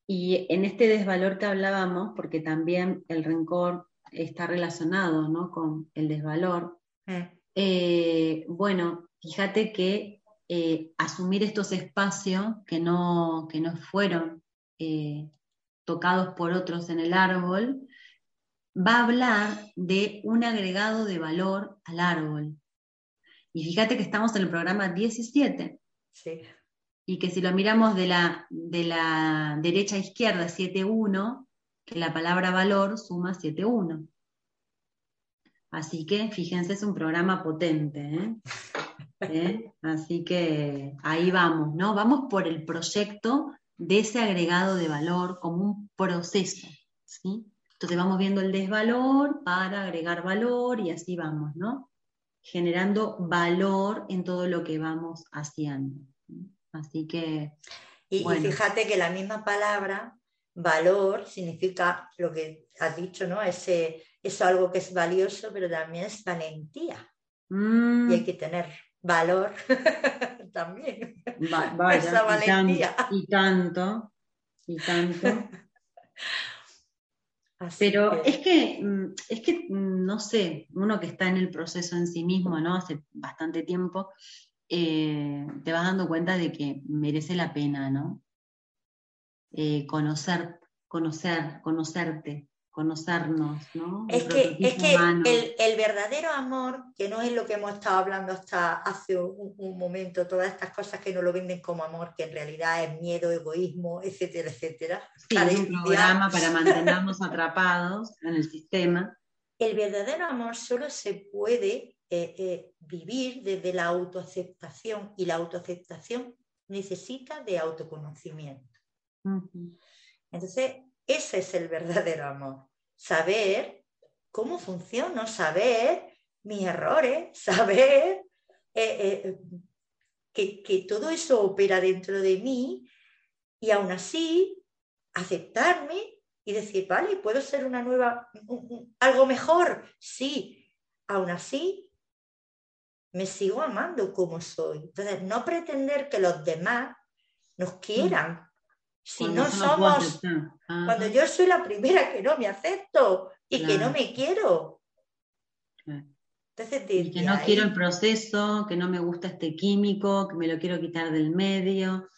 Y en este desvalor que hablábamos, porque también el rencor está relacionado ¿no? con el desvalor, Mm, eh, bueno, fíjate que eh, asumir estos espacios que no, que no fueron eh, tocados por otros en el árbol, va a hablar de un agregado de valor al árbol. Y fíjate que estamos en el programa 17 Sí, y que si lo miramos de la, de la derecha a izquierda, 7-1, que la palabra valor suma 7-1. Así que fíjense, es un programa potente. ¿eh? *laughs* ¿Eh? Así que ahí vamos, ¿no? Vamos por el proyecto de ese agregado de valor como un proceso. ¿sí? Entonces vamos viendo el desvalor para agregar valor y así vamos, ¿no? Generando valor en todo lo que vamos haciendo. ¿sí? Así que Y, y Bueno. fíjate que la misma palabra, valor, significa lo que has dicho, ¿no? Ese, eso algo que es valioso, pero también es valentía. mm, Y hay que tener valor *laughs* *laughs* también. va- *laughs* vaya, esa y tan- valentía. y tanto, y tanto. *laughs* Así Pero que- es que, mm, es que, mm, no sé, uno que está en el proceso en sí mismo, ¿no? Hace bastante tiempo, eh, te vas dando cuenta de que merece la pena, ¿no? Eh, conocer, conocer, conocerte, conocernos, ¿no? Es que, es que el, el, verdadero amor, que no es lo que hemos estado hablando hasta hace un, un, momento, todas estas cosas que no lo venden como amor, que en realidad es miedo, egoísmo, etcétera, etcétera. Sí, es un programa para mantenernos atrapados en el sistema. El verdadero amor solo se puede eh, eh, vivir desde la autoaceptación y la autoaceptación necesita de autoconocimiento. Uh -huh. Entonces, ese es el verdadero amor. Saber cómo funciono, saber mis errores, *laughs* saber eh, eh, que, que, todo eso opera dentro de mí y aún así aceptarme y decir, vale, puedo ser una nueva, algo mejor, sí, aún así me sigo amando como soy. Entonces, no pretender que los demás nos quieran, si cuando no somos, cuando yo soy la primera que no me acepto y claro. que no me quiero. Entonces, y que no ahí... quiero el proceso, que no me gusta este químico, que me lo quiero quitar del medio,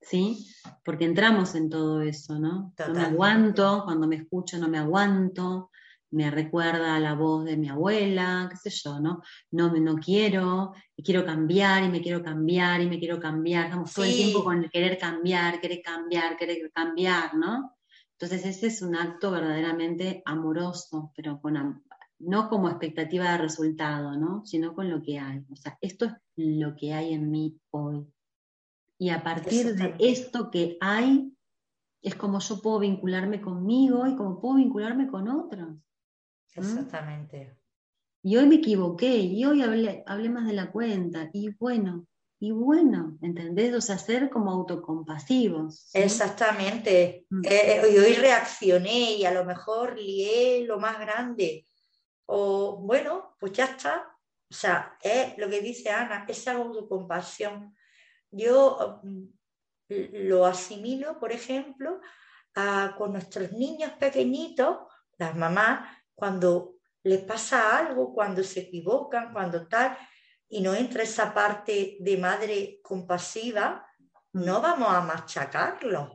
¿sí? Porque entramos en todo eso, ¿no? Totalmente. No me aguanto, cuando me escucho no me aguanto, me recuerda a la voz de mi abuela, qué sé yo, ¿no? No, no quiero, y quiero cambiar, y me quiero cambiar, y me quiero cambiar. Estamos sí. todo el tiempo con el querer cambiar, querer cambiar, querer cambiar, ¿no? Entonces ese es un acto verdaderamente amoroso, pero con, no como expectativa de resultado, ¿no? Sino con lo que hay. O sea, esto es lo que hay en mí hoy. Y a partir de esto que hay, es como yo puedo vincularme conmigo y como puedo vincularme con otros. Exactamente. Y hoy me equivoqué, y hoy hablé, hablé más de la cuenta, y bueno, y bueno, ¿entendés? O sea, ser como autocompasivos. ¿sí? Exactamente. Mm. Eh, y hoy reaccioné y a lo mejor lié lo más grande. O bueno, pues ya está. O sea, es lo que dice Ana, esa autocompasión. Yo mm, lo asimilo, por ejemplo, a, con nuestros niños pequeñitos, las mamás, cuando les pasa algo, cuando se equivocan, cuando tal, y no entra esa parte de madre compasiva, no vamos a machacarlos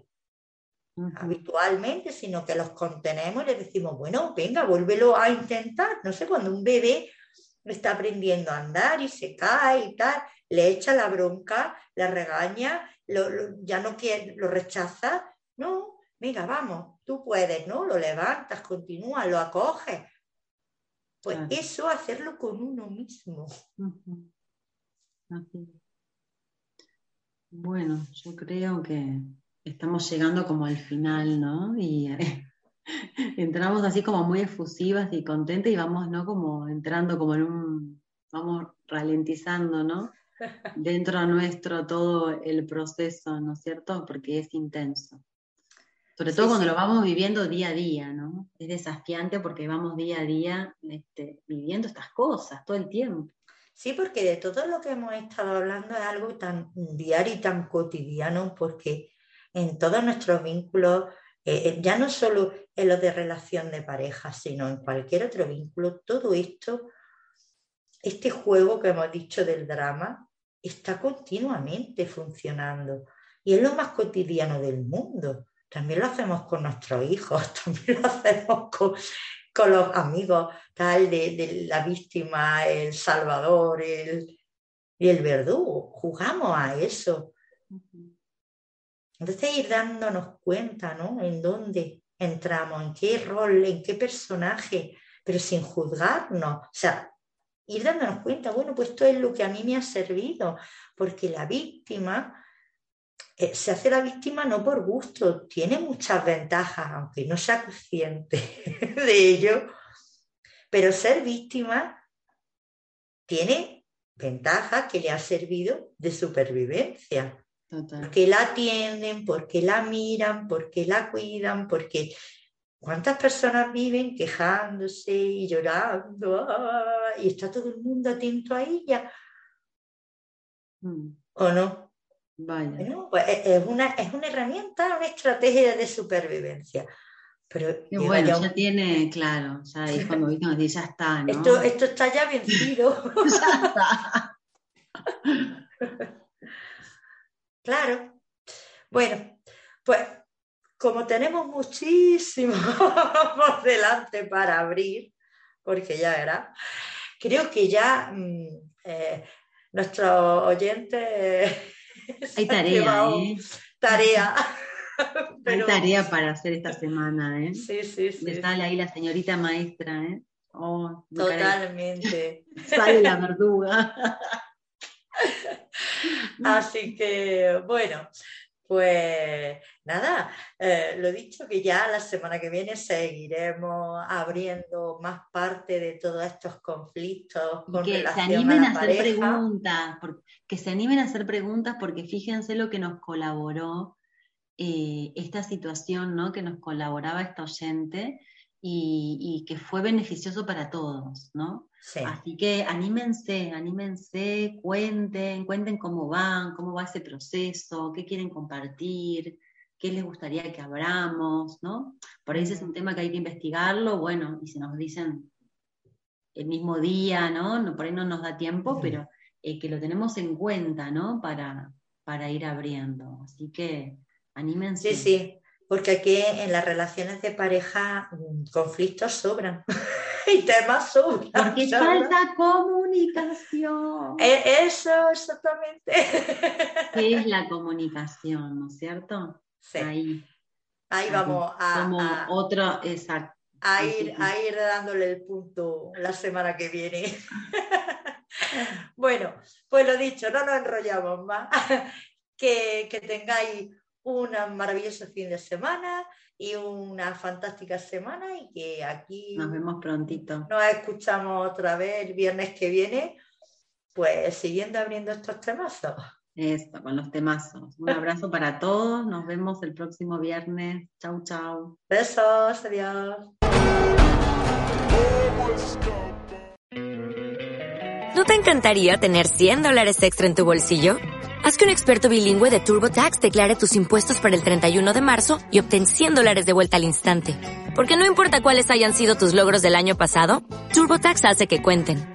uh -huh. habitualmente, sino que los contenemos y les decimos, bueno, venga, vuélvelo a intentar. No sé, cuando un bebé está aprendiendo a andar y se cae y tal, le echa la bronca, le regaña, lo, lo, ya no quiere, lo rechaza. No, venga, vamos, tú puedes, ¿no? Lo levantas, continúa, lo acoges. Pues claro. eso hacerlo con uno mismo. Uh -huh. Bueno, yo creo que estamos llegando como al final, ¿no? Y eh, *laughs* entramos así como muy efusivas y contentas y vamos, ¿no? Como entrando como en un, vamos ralentizando, ¿no? *laughs* Dentro nuestro todo el proceso, ¿no es cierto? Porque es intenso. Sobre todo sí, cuando sí. lo vamos viviendo día a día, ¿no? Es desafiante porque vamos día a día este, viviendo estas cosas todo el tiempo. Sí, porque de todo lo que hemos estado hablando es algo tan diario y tan cotidiano, porque en todos nuestros vínculos, eh, ya no solo en los de relación de pareja, sino en cualquier otro vínculo, todo esto, este juego que hemos dicho del drama, está continuamente funcionando. Y es lo más cotidiano del mundo también lo hacemos con nuestros hijos, *laughs* también lo hacemos con, con los amigos tal de, de, la víctima, el salvador el, y el verdugo. Jugamos a eso. Entonces ir dándonos cuenta, ¿no? En dónde entramos, en qué rol, en qué personaje, pero sin juzgarnos. O sea, ir dándonos cuenta, bueno, pues esto es lo que a mí me ha servido, porque la víctima eh, se hace la víctima no por gusto, tiene muchas ventajas, aunque no sea consciente *laughs* de ello, pero ser víctima tiene ventajas que le ha servido de supervivencia. Total. Porque la atienden, porque la miran, porque la cuidan, porque cuántas personas viven quejándose y llorando ¡ah! y está todo el mundo atento a ella. Mm. ¿O no? Vaya. Bueno, pues es una, es una herramienta, una estrategia de supervivencia. Pero Qué bueno, ya, un... tiene, claro, ya es cuando *laughs* dice, ya está, ¿no? Esto, esto está ya vencido. *laughs* ya está. *laughs* claro. Bueno, pues como tenemos muchísimo por delante para abrir, porque ya era, creo que ya mm, eh, nuestros oyentes... Hay *laughs* tarea, ¿eh? Tarea. *laughs* Hay tarea para hacer esta semana, ¿eh? Sí, sí, sí. Me sale ahí la señorita maestra, ¿eh? Oh, Totalmente. *laughs* Sale la verduga. Así que, bueno, pues nada, eh, lo dicho que ya la semana que viene seguiremos abriendo más parte de todos estos conflictos. que se animen a, hacer preguntas, que se animen a hacer preguntas porque fíjense lo que nos colaboró eh, esta situación, ¿no? Que nos colaboraba esta oyente y, que fue beneficioso para todos, ¿no? Así que anímense, anímense, cuenten, cuenten cómo van, cómo va ese proceso, qué quieren compartir, qué les gustaría que abramos, ¿no? Por ahí ese es un tema que hay que investigarlo, bueno, y si nos dicen el mismo día, ¿no? por ahí no nos da tiempo, pero eh, que lo tenemos en cuenta, ¿no? Para, para ir abriendo. Así que anímense. Sí, sí, porque aquí en las relaciones de pareja mm, conflictos sobran *laughs* y temas sobran. Porque falta comunicación. E, eso, exactamente. ¿Qué es *laughs* la comunicación, no es cierto? Sí. Ahí. Ahí vamos a, exacto. A ir, a ir dándole el punto la semana que viene. *laughs* bueno, pues lo dicho, no nos enrollamos más. *laughs* que, que tengáis un maravilloso fin de semana y una fantástica semana y que aquí nos vemos prontito. Nos escuchamos otra vez el viernes que viene, pues siguiendo abriendo estos temazos. Esto, con los temazos. Un abrazo para todos, nos vemos el próximo viernes. Chau, chau. Besos, adiós. ¿No te encantaría tener 100 dólares extra en tu bolsillo? Haz que un experto bilingüe de TurboTax declare tus impuestos para el 31 de marzo y obtén 100 dólares de vuelta al instante. Porque no importa cuáles hayan sido tus logros del año pasado, TurboTax hace que cuenten.